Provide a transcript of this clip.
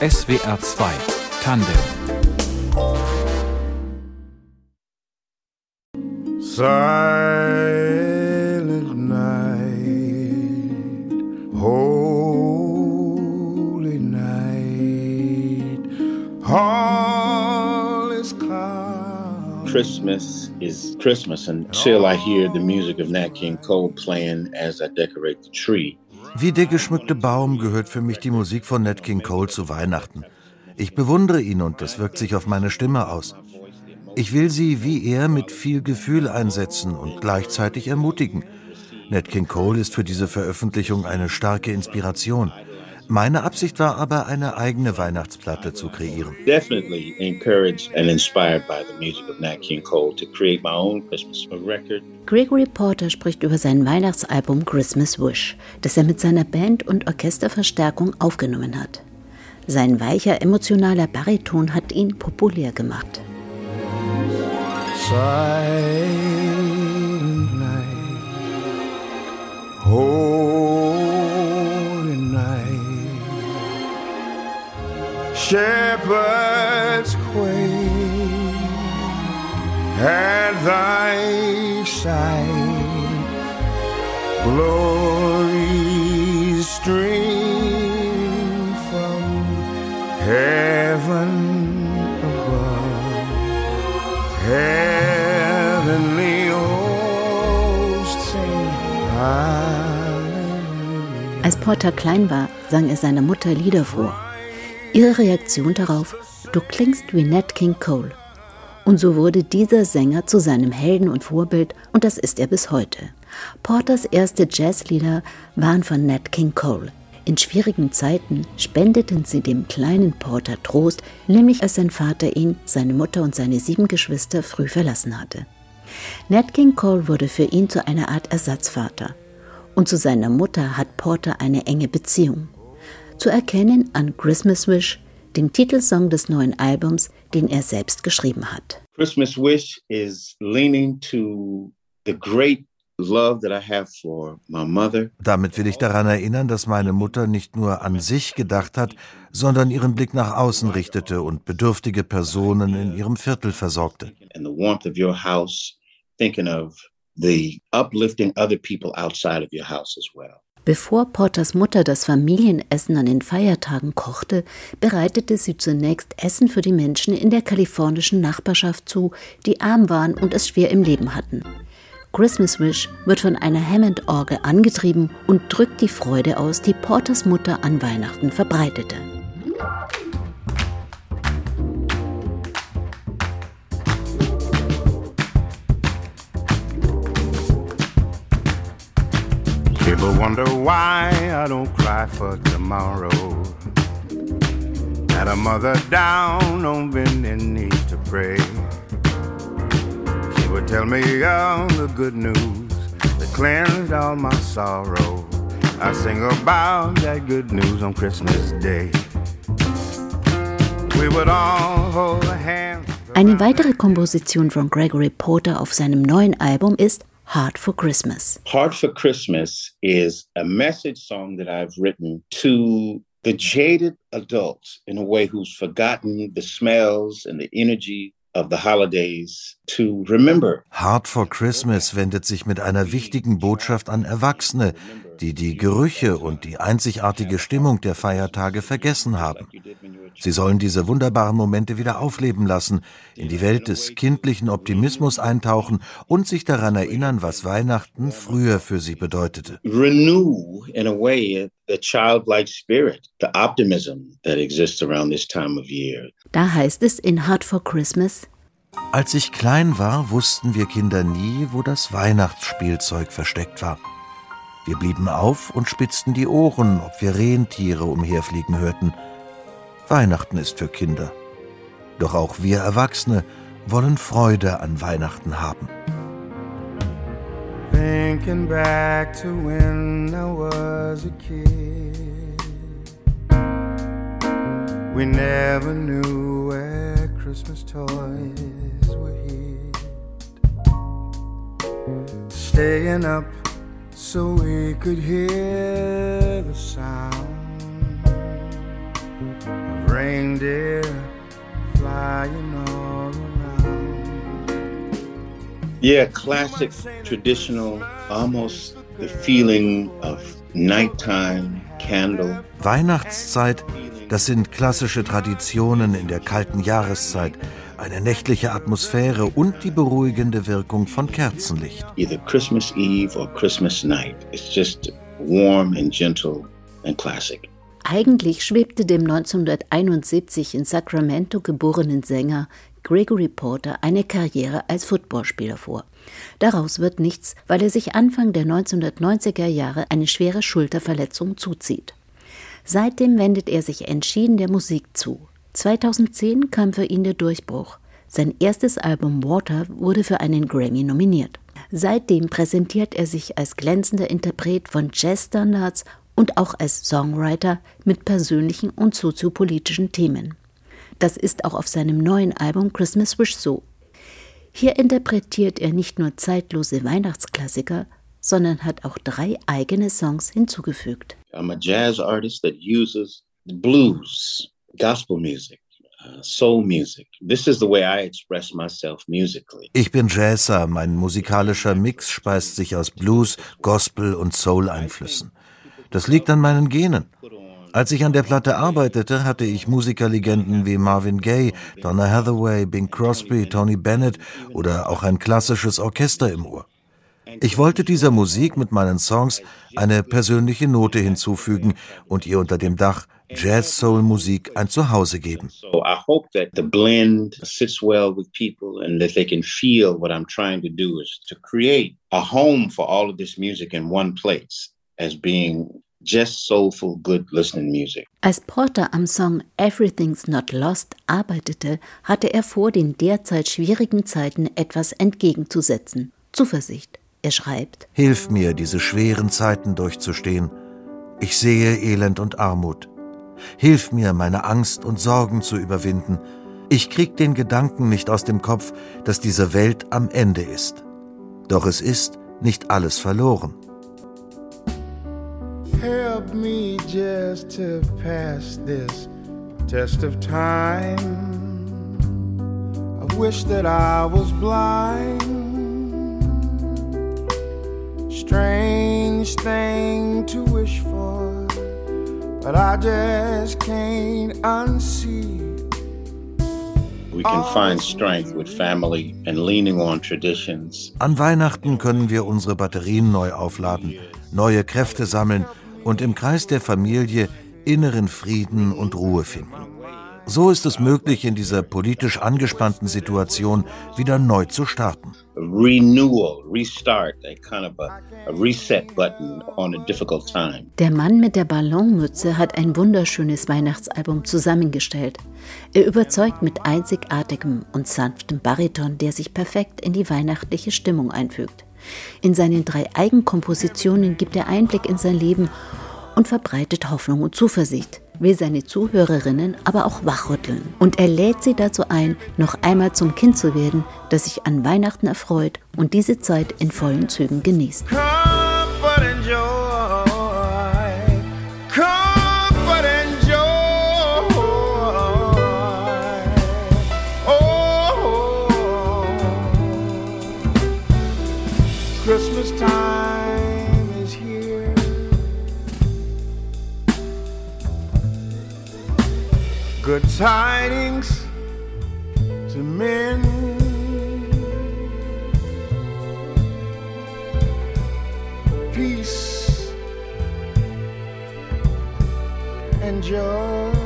SWR 2 Tandem Silent night, holy night, all is calm. Christmas is Christmas until I hear the music of Nat King Cole playing as I decorate the tree. Wie der geschmückte Baum gehört für mich die Musik von Nat King Cole zu Weihnachten. Ich bewundere ihn und das wirkt sich auf meine Stimme aus. Ich will sie wie er mit viel Gefühl einsetzen und gleichzeitig ermutigen. Nat King Cole ist für diese Veröffentlichung eine starke Inspiration. Meine Absicht war aber, eine eigene Weihnachtsplatte zu kreieren. Gregory Porter spricht über sein Weihnachtsalbum Christmas Wish, das er mit seiner Band und Orchesterverstärkung aufgenommen hat. Sein weicher, emotionaler Bariton hat ihn populär gemacht. Silent night, holy shepherds quake at thy side, glories stream from heaven above. Heavenly hosts sing. Als Porter klein war, sang er seiner Mutter Lieder vor. Ihre Reaktion darauf, du klingst wie Nat King Cole. Und so wurde dieser Sänger zu seinem Helden und Vorbild und das ist er bis heute. Porters erste Jazzlieder waren von Nat King Cole. In schwierigen Zeiten spendeten sie dem kleinen Porter Trost, nämlich als sein Vater ihn, seine Mutter und seine sieben Geschwister früh verlassen hatte. Nat King Cole wurde für ihn zu einer Art Ersatzvater. Und zu seiner Mutter hat Porter eine enge Beziehung. Zu erkennen an Christmas Wish, dem Titelsong des neuen Albums, den er selbst geschrieben hat. Christmas Wish is leaning to the great love that I have for my mother. Damit will ich daran erinnern, dass meine Mutter nicht nur an sich gedacht hat, sondern ihren Blick nach außen richtete und bedürftige Personen in ihrem Viertel versorgte. Bevor Porters Mutter das Familienessen an den Feiertagen kochte, bereitete sie zunächst Essen für die Menschen in der kalifornischen Nachbarschaft zu, die arm waren und es schwer im Leben hatten. Christmas Wish wird von einer Hammond-Orgel angetrieben und drückt die Freude aus, die Porters Mutter an Weihnachten verbreitete. Wonder why I don't cry for tomorrow. Had a mother down on bended knee to pray. She would tell me all the good news that cleansed all my sorrow. I sing about that good news on Christmas Day. We would all hold hands. Eine weitere Komposition von Gregory Porter auf seinem neuen Album ist Heart for Christmas. Heart for Christmas is a message song that I've written to the jaded adults in a way who's forgotten the smells and the energy of the holidays to remember. Heart for Christmas wendet sich mit einer wichtigen Botschaft an Erwachsene, die die Gerüche und die einzigartige Stimmung der Feiertage vergessen haben. Sie sollen diese wunderbaren Momente wieder aufleben lassen, in die Welt des kindlichen Optimismus eintauchen und sich daran erinnern, was Weihnachten früher für sie bedeutete. Renew in a way the childlike spirit, the optimism that exists around this time of year. Da heißt es in Heart for Christmas, Als ich klein war, wussten wir Kinder nie, wo das Weihnachtsspielzeug versteckt war. Wir blieben auf und spitzten die Ohren, ob wir Rentiere umherfliegen hörten. Weihnachten ist für Kinder. Doch auch wir Erwachsene wollen Freude an Weihnachten haben. Thinking back to when I was a kid, we never knew where Christmas toys were hid. Staying up so we could hear the sound reindeer flying all around. Yeah, classic, traditional, almost the feeling of nighttime, candle. Weihnachtszeit, das sind klassische Traditionen in der kalten Jahreszeit, eine nächtliche Atmosphäre und die beruhigende Wirkung von Kerzenlicht. Either Christmas Eve or Christmas night. It's just warm and gentle and classic. Eigentlich schwebte dem 1971 in Sacramento geborenen Sänger Gregory Porter eine Karriere als Footballspieler vor. Daraus wird nichts, weil er sich Anfang der 1990er Jahre eine schwere Schulterverletzung zuzieht. Seitdem wendet er sich entschieden der Musik zu. 2010 kam für ihn der Durchbruch. Sein erstes Album Water wurde für einen Grammy nominiert. Seitdem präsentiert er sich als glänzender Interpret von Jazzstandards und auch als Songwriter mit persönlichen und soziopolitischen Themen. Das ist auch auf seinem neuen Album Christmas Wish so. Hier interpretiert er nicht nur zeitlose Weihnachtsklassiker, sondern hat auch drei eigene Songs hinzugefügt. I'm a jazz artist that uses blues, gospel music, uh, soul music. This is the way I express myself musically. Ich bin Jazzer, mein musikalischer Mix speist sich aus Blues, Gospel und Soul-Einflüssen. Das liegt an meinen Genen. Als ich an der Platte arbeitete, hatte ich Musikerlegenden wie Marvin Gaye, Donna Hathaway, Bing Crosby, Tony Bennett oder auch ein klassisches Orchester im Ohr. Ich wollte dieser Musik mit meinen Songs eine persönliche Note hinzufügen und ihr unter dem Dach Jazz-Soul-Musik ein Zuhause geben. So I hope that the blend sits well with people and that they can feel what I'm trying to do is to create a home for all of this music in one place as being just soulful, good listening music. Als Porter am Song Everything's Not Lost arbeitete, hatte er vor, den derzeit schwierigen Zeiten etwas entgegenzusetzen. Zuversicht. Er schreibt: Hilf mir, diese schweren Zeiten durchzustehen. Ich sehe Elend und Armut. Hilf mir, meine Angst und Sorgen zu überwinden. Ich krieg den Gedanken nicht aus dem Kopf, dass diese Welt am Ende ist. Doch es ist nicht alles verloren. Help me just to pass this test of time. I wish that I was blind. Strange thing to wish for, but I just can't unsee. We can find strength with family and leaning on traditions. An Weihnachten können wir unsere Batterien neu aufladen, neue Kräfte sammeln und im Kreis der Familie inneren Frieden und Ruhe finden. So ist es möglich, in dieser politisch angespannten Situation wieder neu zu starten. Renewal, restart, a kind of a, a reset button on a difficult time. Der Mann mit der Ballonmütze hat ein wunderschönes Weihnachtsalbum zusammengestellt. Er überzeugt mit einzigartigem und sanftem Bariton, der sich perfekt in die weihnachtliche Stimmung einfügt. In seinen drei Eigenkompositionen gibt er Einblick in sein Leben und verbreitet Hoffnung und Zuversicht, will seine Zuhörerinnen aber auch wachrütteln. Und er lädt sie dazu ein, noch einmal zum Kind zu werden, das sich an Weihnachten erfreut und diese Zeit in vollen Zügen genießt. Oh, Christmas time Good tidings to men. peace and joy.